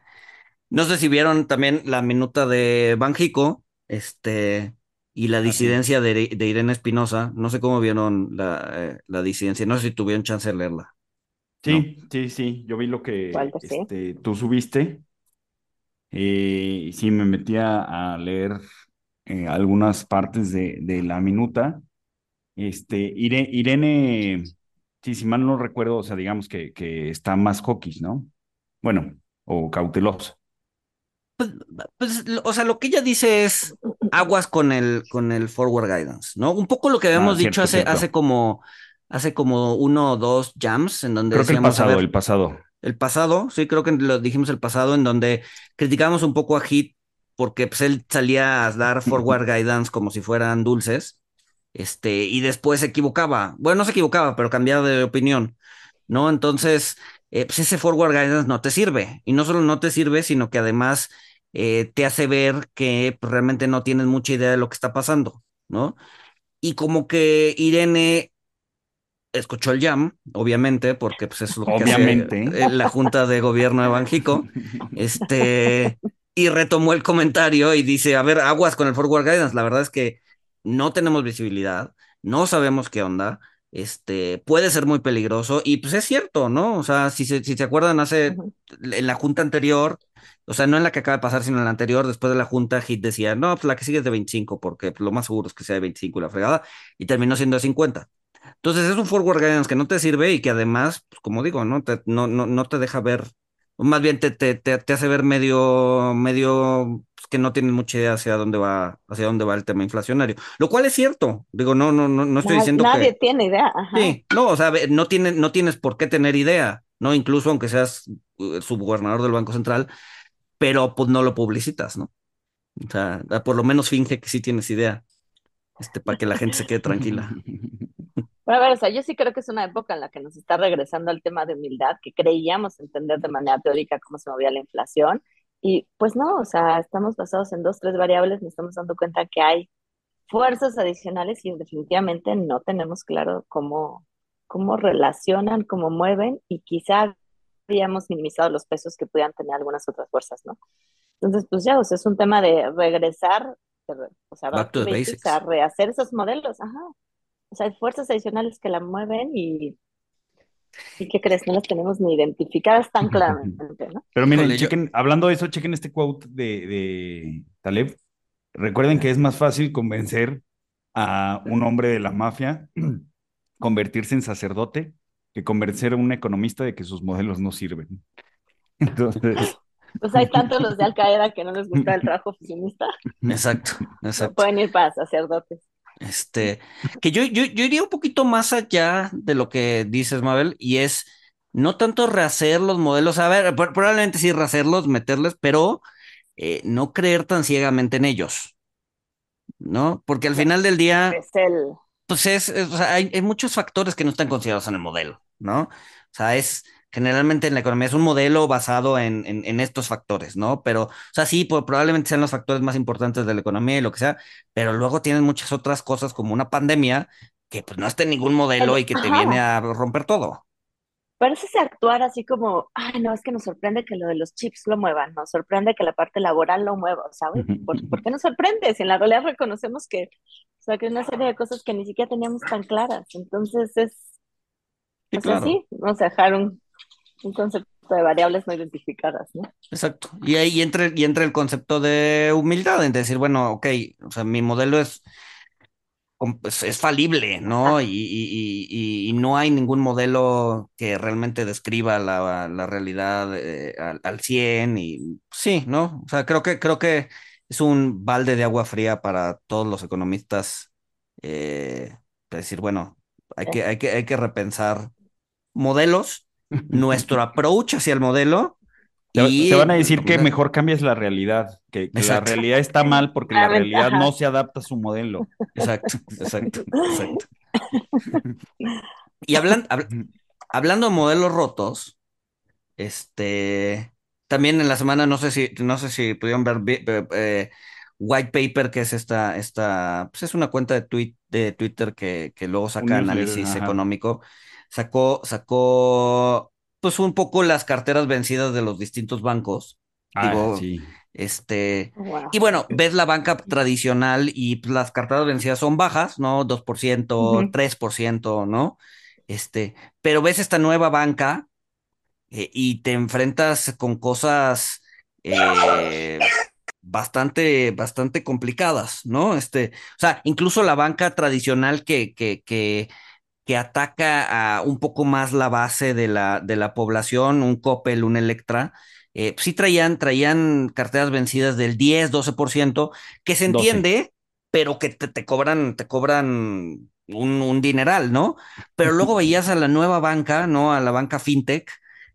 no sé si vieron también la minuta de Banjico, este, y la disidencia de, de Irene Espinosa, no sé cómo vieron la, eh, la disidencia, no sé si tuvieron chance de leerla. Sí, sí, sí. Yo vi lo que este, tú subiste. Eh, y sí, me metí a, leer eh, algunas partes de, de la minuta. Este, Ire- Irene, sí, si mal no recuerdo, o sea, digamos que, que está más hawkish, ¿no? Bueno, o cautelosa. Pues, lo- o sea, lo que ella dice es aguas con el, con el forward guidance, ¿no? Un poco lo que habíamos Ah, dicho cierto, hace, cierto. hace como, hace como uno o dos jams en donde Creo que el decíamos, pasado, ver, el pasado. el pasado, sí, creo que lo dijimos el pasado, en donde criticábamos un poco a Hit porque pues, él salía a dar forward guidance como si fueran dulces, este, y después se equivocaba. Bueno, no se equivocaba, pero cambiaba de opinión, ¿no? Entonces, eh, pues ese forward guidance no te sirve. Y no solo no te sirve, sino que además eh, te hace ver que pues, realmente no tienes mucha idea de lo que está pasando, ¿no? Y como que Irene escuchó el jam, obviamente, porque pues es lo que hace, Obviamente. eh, la Junta de Gobierno de Banjico, este, y retomó el comentario y dice, a ver, aguas con el forward guidance, la verdad es que no tenemos visibilidad, no sabemos qué onda, este, puede ser muy peligroso, y pues es cierto, ¿no? O sea, si se, si se acuerdan, hace, en la Junta anterior, o sea, no en la que acaba de pasar, sino en la anterior, después de la Junta, Hit decía, no, pues la que sigue es de 25, porque pues, lo más seguro es que sea de 25 la fregada, y terminó siendo de 50. Entonces es un forward guidance que no te sirve y que además, pues, como digo, no te, no, no, no te deja ver, o más bien te, te, te, te hace ver medio, medio pues, que no tienes mucha idea hacia dónde va, hacia dónde va el tema inflacionario. Lo cual es cierto. Digo, no, no, no, no estoy diciendo nadie que. tiene idea. Ajá. Sí, no, o sea, no tiene, no tienes por qué tener idea, ¿no? Incluso aunque seas eh, subgobernador del Banco Central, pero pues no lo publicitas, ¿no? O sea, por lo menos finge que sí tienes idea, este, para que la gente se quede tranquila. Pero a ver, o sea, yo sí creo que es una época en la que nos está regresando al tema de humildad, que creíamos entender de manera teórica cómo se movía la inflación. Y pues no, o sea, estamos basados en dos, tres variables, nos estamos dando cuenta que hay fuerzas adicionales y definitivamente no tenemos claro cómo, cómo relacionan, cómo mueven y quizá habíamos minimizado los pesos que pudieran tener algunas otras fuerzas, ¿no? Entonces, pues ya, o sea, es un tema de regresar, de o sea, Back to the basics. a rehacer esos modelos, ajá. O sea, hay fuerzas adicionales que la mueven y ¿Y qué crees? No las tenemos ni identificadas tan claramente, ¿no? Pero miren, chequen, hablando de eso, chequen este quote de, de Taleb. Recuerden que es más fácil convencer a un hombre de la mafia convertirse en sacerdote que convencer a un economista de que sus modelos no sirven. Entonces. Pues hay tantos los de Al Qaeda que no les gusta el trabajo oficinista. Exacto, exacto. pueden ir para sacerdotes. Este, que yo, yo, yo iría un poquito más allá de lo que dices, Mabel, y es no tanto rehacer los modelos, a ver, probablemente sí rehacerlos, meterles, pero eh, no creer tan ciegamente en ellos, ¿no? Porque al final del día, Es el, pues es, es- o sea, hay, hay muchos factores que no están considerados en el modelo, ¿no? O sea, es generalmente en la economía es un modelo basado en, en, en estos factores, ¿no? Pero, o sea, sí, pues, probablemente sean los factores más importantes de la economía y lo que sea, pero luego tienes muchas otras cosas como una pandemia que pues no está en ningún modelo y que te viene a romper todo. Parece actuar así como, ay, no, es que nos sorprende que lo de los chips lo muevan, nos sorprende que la parte laboral lo mueva, ¿sabes? ¿Por, por qué nos sorprende? Si en la realidad reconocemos que, o sea, que hay una serie de cosas que ni siquiera teníamos tan claras. Entonces es, Sí, o sea, sí, vamos a dejar un, un concepto de variables no identificadas, ¿no? Exacto. Y ahí entra, y entra el concepto de humildad, en decir, bueno, ok, o sea, mi modelo es, es, es falible, ¿no? Y, y- y- y no hay ningún modelo que realmente describa la, la realidad eh, al, al 100 y sí, ¿no? O sea, creo que, creo que es un balde de agua fría para todos los economistas eh, decir, bueno, hay que, hay que, hay que repensar modelos, nuestro approach hacia el modelo. Te, y te van a decir que mejor cambies la realidad, que, que la realidad está mal porque la La realidad no se adapta a su modelo. Exacto, exacto, exacto. Y hablan, hab- hablando de modelos rotos, este, también en la semana, no sé si, no sé si pudieron ver eh, eh, White Paper, que es esta, esta, pues es una cuenta de tweet, de Twitter que, que luego saca análisis ajá. económico. Sacó, sacó, pues un poco las carteras vencidas de los distintos bancos. Ah, Digo, sí. este, Wow. y bueno, ves la banca tradicional y las carteras vencidas son bajas, ¿no? 2%, Ujú. 3%, ¿no? Este, pero ves esta nueva banca eh, y te enfrentas con cosas eh, bastante, bastante complicadas, ¿no? Este, o sea, incluso la banca tradicional que, que, que, que ataca a un poco más la base de la, de la población, un Coppel, un Electra, eh, sí traían, traían carteras vencidas del 10, 12%, que se 12. entiende, pero que te, te cobran, te cobran un, un dineral, ¿no? Pero luego veías a la nueva banca, ¿no? A la banca fintech,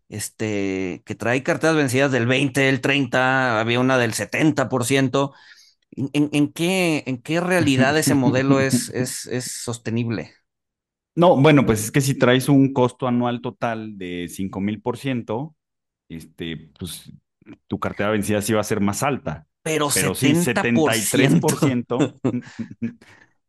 este, que trae carteras vencidas del 20, del 30, había una del 70%. ¿En, en, en qué, en qué realidad ese modelo es, es, es sostenible? No, bueno, pues es que si traes un costo anual total de 5 mil por ciento, este, pues tu cartera vencida sí va a ser más alta. Pero, Pero sí, 70%. 73%.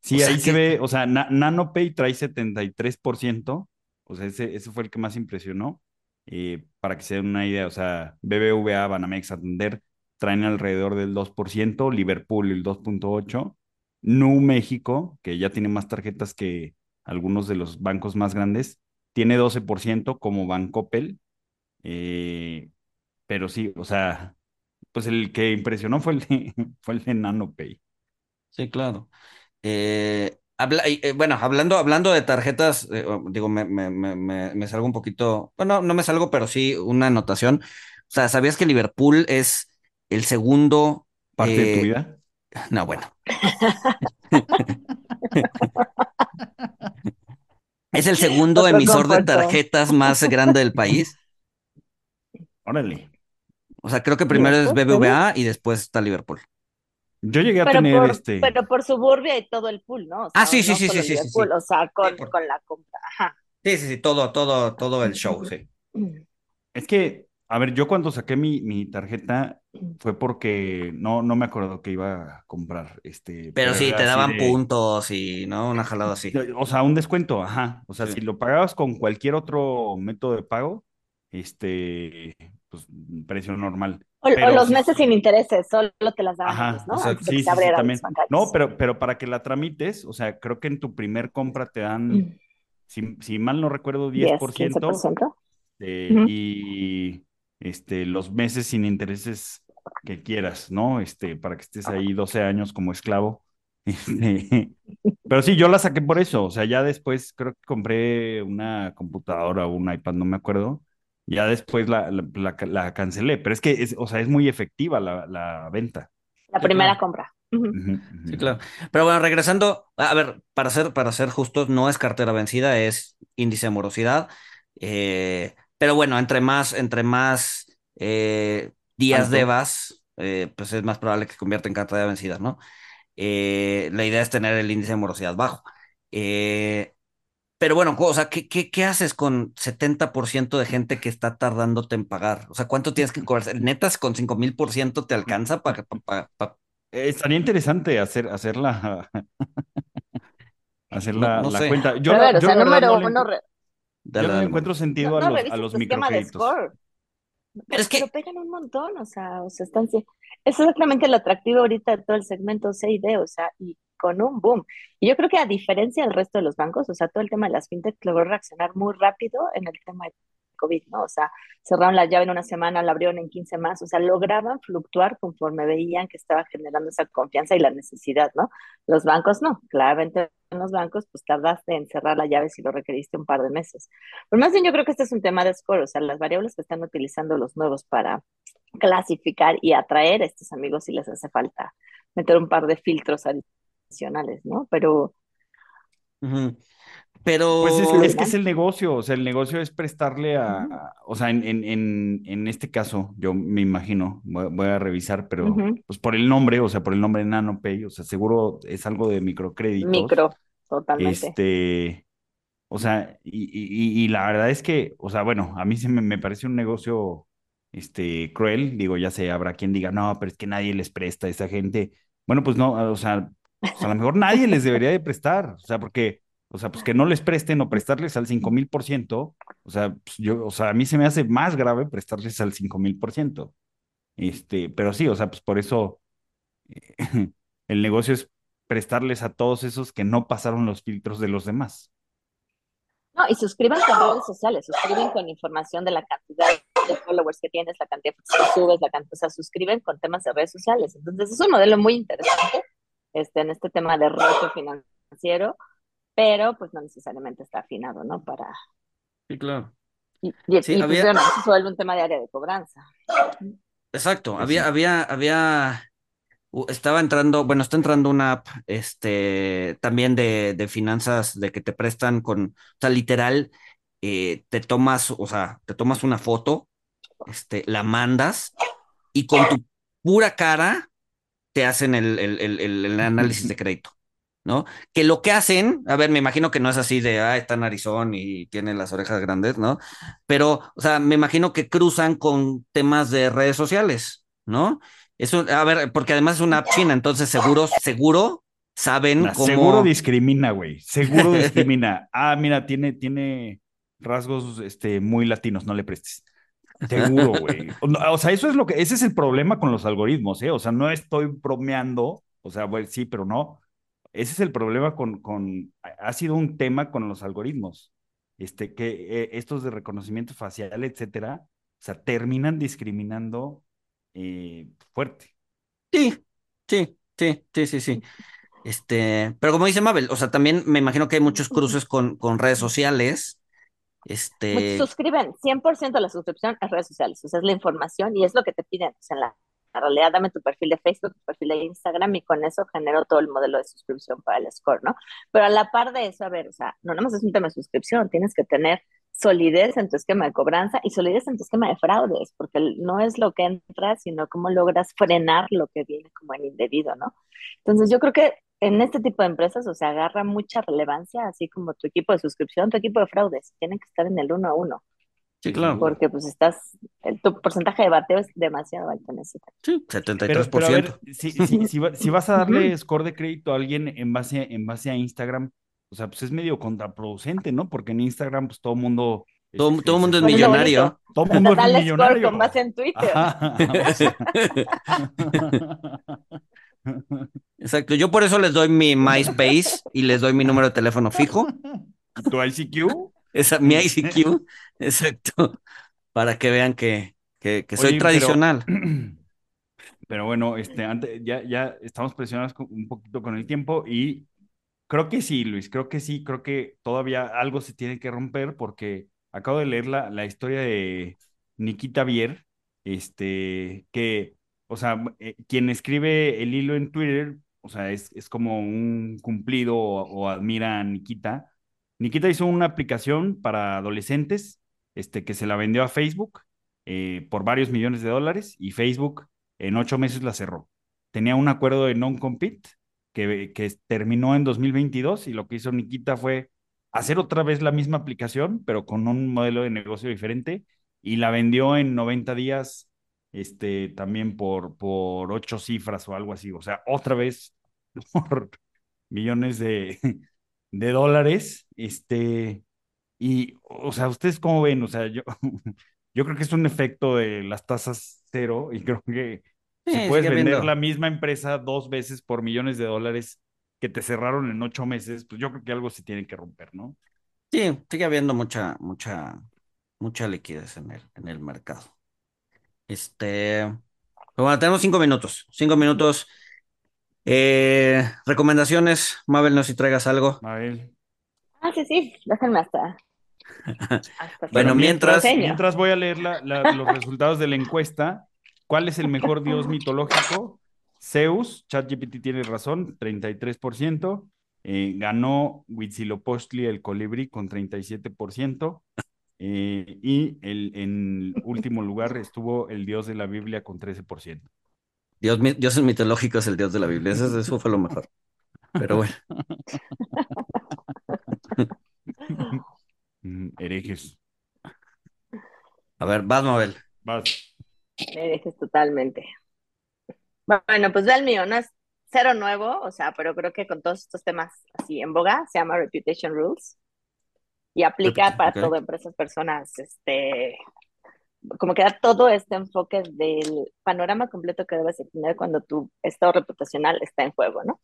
Sí, O sea ahí se que- ve, o sea, Na- NanoPay trae 73%, o sea, ese, ese fue el que más impresionó. Eh, para que se den una idea, o sea, BBVA, Banamex, Santander traen alrededor del 2%, Liverpool el 2.8%, Nu México, que ya tiene más tarjetas que algunos de los bancos más grandes, tiene 12% como Bancoppel, eh, pero sí, o sea, pues el que impresionó fue el de, fue el de NanoPay. Sí, claro. Eh, habla, eh, bueno, hablando, hablando de tarjetas, eh, digo, me, me, me, me, me salgo un poquito, bueno, no me salgo, pero sí una anotación. O sea, ¿sabías que Liverpool es el segundo ¿Parte de tu eh, vida? No, bueno. Es el segundo Otro emisor de tarjetas más grande del país. Órale. O sea, creo que primero es BBVA y después está Liverpool. Yo llegué a Pero tener por, este. pero por suburbia y todo el pool, ¿no? O sea, Ah, sí, sí, no sí, sí, sí, sí, Liverpool, sí. O sea, con, Sí, por- con la compra. Ajá. Sí, sí, sí, todo, todo, todo el show, sí. Es que, a ver, yo cuando saqué mi, mi tarjeta fue porque no, no me acuerdo que iba a comprar. Este, Pero sí, te daban de- puntos y, ¿no? Una jalada así. O sea, un descuento, ajá. O sea, Sí. si lo pagabas con cualquier otro método de pago, este, pues, precio normal. O, los sí- meses sin intereses, solo te las daban Ajá, ¿no? exacto. Antes de Sí, que sí, también. No, pero, pero para que la tramites, o sea, creo que en tu primer compra te dan si, mal no recuerdo, 10%. 15%. Eh, Y este, los meses sin intereses que quieras, ¿no? Este, para que estés ahí 12 años como esclavo. Este, pero sí, yo la saqué por eso. O sea, ya después creo que compré una computadora o un iPad, no me acuerdo. Ya después la, la, cancelé. Pero es que, es, o sea, es muy efectiva la, la venta. La primera compra. Sí, claro. Pero bueno, regresando, a ver, para ser, para ser justos, no es cartera vencida, es índice de morosidad. Eh, pero bueno, entre más, entre más eh, días debas, eh, pues es más probable que convierta en cartera vencida, ¿no? Eh, la idea es tener el índice de morosidad bajo. Eh, pero bueno, o sea, ¿qué, qué, haces con 70% de gente que está tardándote en pagar? O sea, ¿cuánto tienes que cobrar? ¿Netas con 5000% te alcanza para... Estaría interesante hacer, hacer la, hacer la, cuenta. Yo, o sea, número uno... Yo no encuentro sentido a los, a los microcréditos. Pero, es que... pegan un montón, o sea, o sea, están... Es exactamente el atractivo ahorita de todo el segmento C y D, o sea, y con un boom. Y yo creo que a diferencia del resto de los bancos, o sea, todo el tema de las fintech logró reaccionar muy rápido en el tema de COVID, ¿no? O sea, cerraron la llave en una semana, la abrieron en 15 más, o sea, lograban fluctuar conforme veían que estaba generando esa confianza y la necesidad, ¿no? Los bancos no, claramente en los bancos, pues tardaste en cerrar la llave si lo requeriste un par de meses. Pero más bien yo creo que este es un tema de score, o sea, las variables que están utilizando los nuevos para clasificar y atraer a estos amigos si les hace falta meter un par de filtros adicionales, ¿no? Pero... Pero pues es, que es el negocio, o sea, el negocio es prestarle a, o sea, en, en, en, este caso, yo me imagino, voy, a revisar, pero pues por el nombre, o sea, por el nombre NanoPay, o sea, seguro es algo de microcrédito. Micro, totalmente. Este, o sea, y, y, la verdad es que, o sea, bueno, a mí se me, me parece un negocio, este, cruel, digo, ya sé, habrá quien diga, no, pero es que nadie les presta a esa gente. Bueno, pues no, o sea, pues a lo mejor nadie les debería de prestar, o sea, porque o sea, pues que no les presten o prestarles al 5000%, o sea, pues yo, o sea, a mí se me hace más grave prestarles al 5000%. Este, pero sí, o sea, pues por eso el negocio es prestarles a todos esos que no pasaron los filtros de los demás. No, y suscriban con redes sociales, suscriben con información de la cantidad de followers que tienes, la cantidad que subes, la cantidad, o sea, suscriben con temas de redes sociales. Entonces, es un modelo muy interesante este, en este tema de reto financiero pero pues no necesariamente está afinado, ¿no? Para... Sí, claro. Y, y, sí, había... pues, se vuelve un tema de área de cobranza. Exacto, había, había, había, estaba entrando, bueno, está entrando una app, este, también de, de finanzas, de que te prestan con, o sea, literal, eh, te tomas, o sea, te tomas una foto, este, la mandas y con tu pura cara te hacen el, el, el, el análisis de crédito. ¿No? Que lo que hacen, a ver, me imagino que no es así de, ah, está narizón y tiene las orejas grandes, ¿no? Pero, o sea, me imagino que cruzan con temas de redes sociales, ¿no? Eso, a ver, porque además es una app china, entonces seguro, seguro saben cómo... Seguro discrimina, güey, seguro discrimina. ah, mira, tiene, tiene rasgos este, muy latinos, no le prestes. Seguro, güey. O sea, eso es lo que, ese es el problema con los algoritmos, ¿eh? O sea, no estoy bromeando, o sea, bueno, sí, pero no. Ese es el problema con, con, ha sido un tema con los algoritmos, este, que eh, estos de reconocimiento facial, etcétera, o sea, terminan discriminando eh, fuerte. Sí, sí, sí, sí, sí, sí. Este, pero como dice Mabel, o sea, también me imagino que hay muchos cruces con, con redes sociales. Este... suscriben 100% a la suscripción a redes sociales, o sea, es la información y es lo que te piden, o sea, en la realidad dame tu perfil de Facebook, tu perfil de Instagram y con eso genero todo el modelo de suscripción para el score, ¿no? Pero a la par de eso, a ver, o sea, no nomás es un tema de suscripción, tienes que tener solidez en tu esquema de cobranza y solidez en tu esquema de fraudes, porque no es lo que entra, sino cómo logras frenar lo que viene como en indebido, ¿no? Entonces yo creo que en este tipo de empresas, o sea, agarra mucha relevancia, así como tu equipo de suscripción, tu equipo de fraudes, tienen que estar en el uno a uno. Sí, claro. Porque pues estás, tu porcentaje de bateo es demasiado alto en ese Sí, 73%. Pero, pero a ver, si, si, si, vas a darle score de crédito a alguien en base, en base a Instagram, o sea, pues es medio contraproducente, ¿no? Porque en Instagram, pues todo el mundo... Todo, el todo mundo es millonario. Todo el mundo es millonario. con base en Twitter. Exacto, yo por eso les doy mi MySpace y les doy mi número de teléfono fijo tu ICQ. Esa, mi ICQ, exacto. Para que vean que, que, soy tradicional. Pero, bueno, este, antes, ya, ya estamos presionados un poquito con el tiempo y creo que sí, Luis, creo que sí, creo que todavía algo se tiene que romper porque acabo de leer la, la historia de Nikita Bier, este, que, o sea, eh, quien escribe el hilo en Twitter, o sea, es, es como un cumplido o, admira a Nikita. Nikita hizo una aplicación para adolescentes, este, que se la vendió a Facebook eh, por varios millones de dólares y Facebook en ocho meses la cerró. Tenía un acuerdo de non-compete que, que terminó en 2022 y lo que hizo Nikita fue hacer otra vez la misma aplicación, pero con un modelo de negocio diferente y la vendió en 90 días este, también por, por ocho cifras o algo así. O sea, otra vez por millones de, de dólares. Este, y, o sea, ¿ustedes cómo ven? O sea, yo, yo creo que es un efecto de las tasas cero y creo que si puedes vender la misma empresa dos veces por millones de dólares que te cerraron en ocho meses, pues yo creo que algo se tiene que romper, ¿no? Sí, sigue habiendo mucha, mucha, mucha liquidez en el, en el mercado. Este, bueno, tenemos cinco minutos, cinco minutos. Eh, recomendaciones, Mabel, no sé si traigas algo. Mabel. Ah, sí, sí, déjenme hasta. bueno, mientras, mientras voy a leer los resultados de la encuesta. ¿Cuál es el mejor dios mitológico? Zeus, ChatGPT tiene razón, 33%. Eh, ganó Huitzilopochtli el colibrí con 37%. Eh, y el, en último lugar estuvo el dios de la Biblia con 13%. Dios, dioses mitológico es el dios de la Biblia. Eso, eso fue lo mejor. Pero bueno. Mm, herejes. A ver, vas, Mabel. Vas. Herejes totalmente. Bueno, pues ve el mío, no es cero nuevo, o sea, pero creo que con todos estos temas así en boga, se llama Reputation Rules y aplica para todo, empresas, personas, este, como que da todo este enfoque del panorama completo que debes tener cuando tu estado reputacional está en juego, ¿no?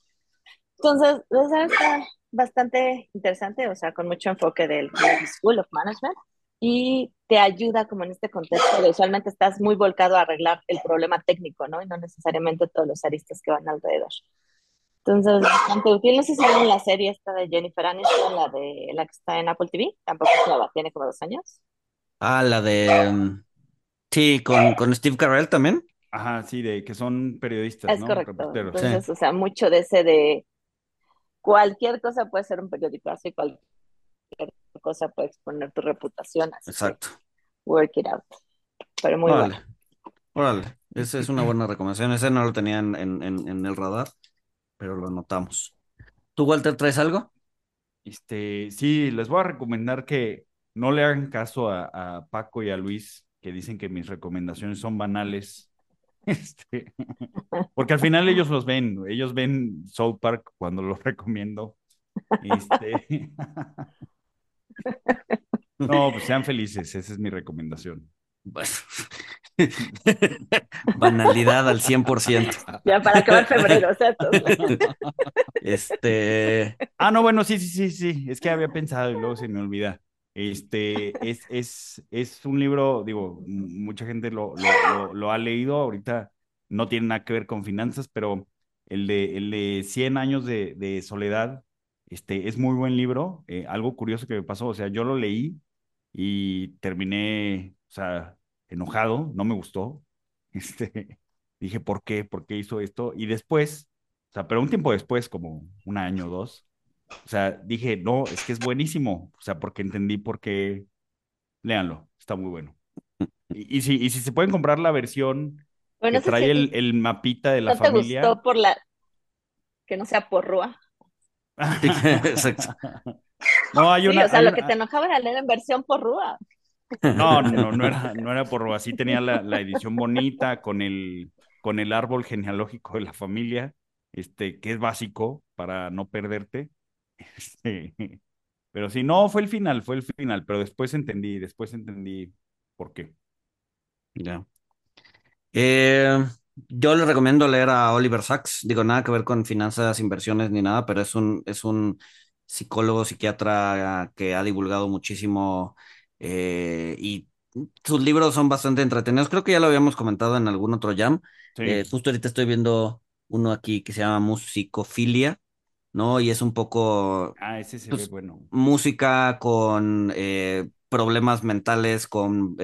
Entonces, está bastante interesante, o sea, con mucho enfoque del School of Management y te ayuda como en este contexto de usualmente estás muy volcado a arreglar el problema técnico, ¿no? Y no necesariamente todos los aristas que van alrededor. Entonces, bastante útil. No sé si vieron la serie esta de Jennifer Aniston, la de la que está en Apple TV. Tampoco es nueva, tiene como dos años. Ah, la de. Mm, sí, con, con Steve Carell también. Ajá, sí, de que son periodistas, es correcto. Entonces, o sea, mucho de ese de cualquier cosa puede ser un periódico, así cualquier cosa puede exponer tu reputación. Exacto. Work it out. Pero muy bueno. Órale, esa es una buena recomendación. Ese no lo tenía en, en, en el radar pero lo notamos. ¿Tú, Walter, traes algo? Este, sí, les voy a recomendar que no le hagan caso a, Paco y a Luis, que dicen que mis recomendaciones son banales. Este, porque al final ellos los ven, ellos ven South Park cuando los recomiendo. Este, no, pues sean felices, esa es mi recomendación. Bueno, banalidad al 100%. Ya para acabar febrero, ¿cierto? Este. Ah, no, bueno, sí, sí, sí, sí. Es que había pensado y luego se me olvida. Este es, es, es un libro, digo, mucha gente lo, lo, ha leído, ahorita no tiene nada que ver con finanzas, pero el de, el de 100 años de, soledad, este, es muy buen libro. Eh, algo curioso que me pasó, o sea, yo lo leí y terminé o sea, enojado, no me gustó. Este, dije, ¿por qué? ¿Por qué hizo esto? Y después, o sea, pero un tiempo después, como un año o dos, o sea, dije, no, es que es buenísimo. O sea, porque entendí por qué. Léanlo, está muy bueno. Y, si, y si se pueden comprar la versión que trae el, el, mapita de la familia. ¿No te gustó por la. que no sea por Rúa? Exacto. No, hay una. o sea, lo que te enojaba era leer en versión por Rúa. No, no, no era, no era por así tenía la, edición bonita con el, con el árbol genealógico de la familia, este, que es básico para no perderte. Este, pero sí, no, fue el final, fue el final, pero después entendí, después entendí por qué. Ya. Eh, yo le recomiendo leer a Oliver Sacks. Digo, nada que ver con finanzas, inversiones ni nada, pero es un, es un psicólogo, psiquiatra que ha divulgado muchísimo eh, y sus libros son bastante entretenidos. Creo que ya lo habíamos comentado en algún otro jam. Eh, justo ahorita estoy viendo uno aquí que se llama Musicofilia, ¿no? Y es un poco... Ah, ese se ve pues, bueno. Música con eh, problemas mentales, con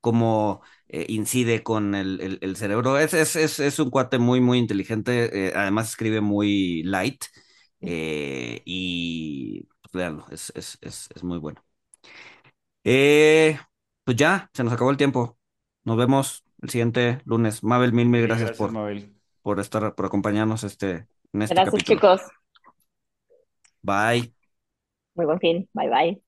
cómo incide con el, el, cerebro. Es, es, es, es, un cuate muy, muy inteligente. además escribe muy light. y pues, leanlo, es, es, es, es muy bueno. Eh, pues ya, se nos acabó el tiempo. Nos vemos el siguiente lunes. Mabel, mil, mil gracias, por, por estar, por acompañarnos este, en este Gracias, chicos. Bye. Muy buen fin. Bye, bye.